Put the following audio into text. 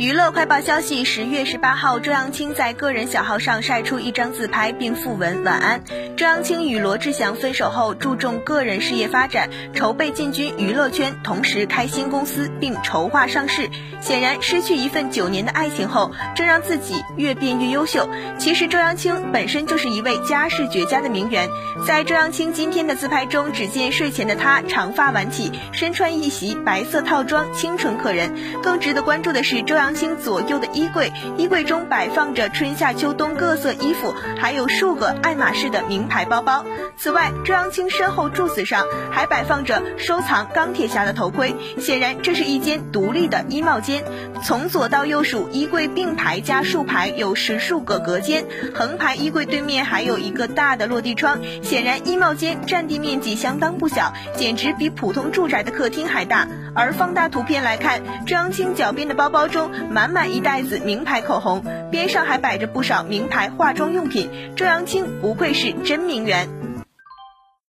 娱乐快报消息：十月十八号，周扬青在个人小号上晒出一张自拍，并附文晚安。周扬青与罗志祥分手后，注重个人事业发展，筹备进军娱乐圈，同时开新公司并筹划上市。显然，失去一份九年的爱情后，正让自己越变越优秀。其实，周扬青本身就是一位家世绝佳的名媛。在周扬青今天的自拍中，只见睡前的她长发挽起，身穿一袭白色套装，清纯可人。更值得关注的是，周扬。青左右的衣柜，衣柜中摆放着春夏秋冬各色衣服，还有数个爱马仕的名牌包包。此外，周扬青身后柱子上还摆放着收藏钢铁侠的头盔，显然这是一间独立的衣帽间。从左到右数，衣柜并排加竖排有十数个隔间，横排衣柜对面还有一个大的落地窗，显然衣帽间占地面积相当不小，简直比普通住宅的客厅还大。而放大图片来看，周扬青脚边的包包中。满满一袋子名牌口红，边上还摆着不少名牌化妆用品。周扬青不愧是真名媛。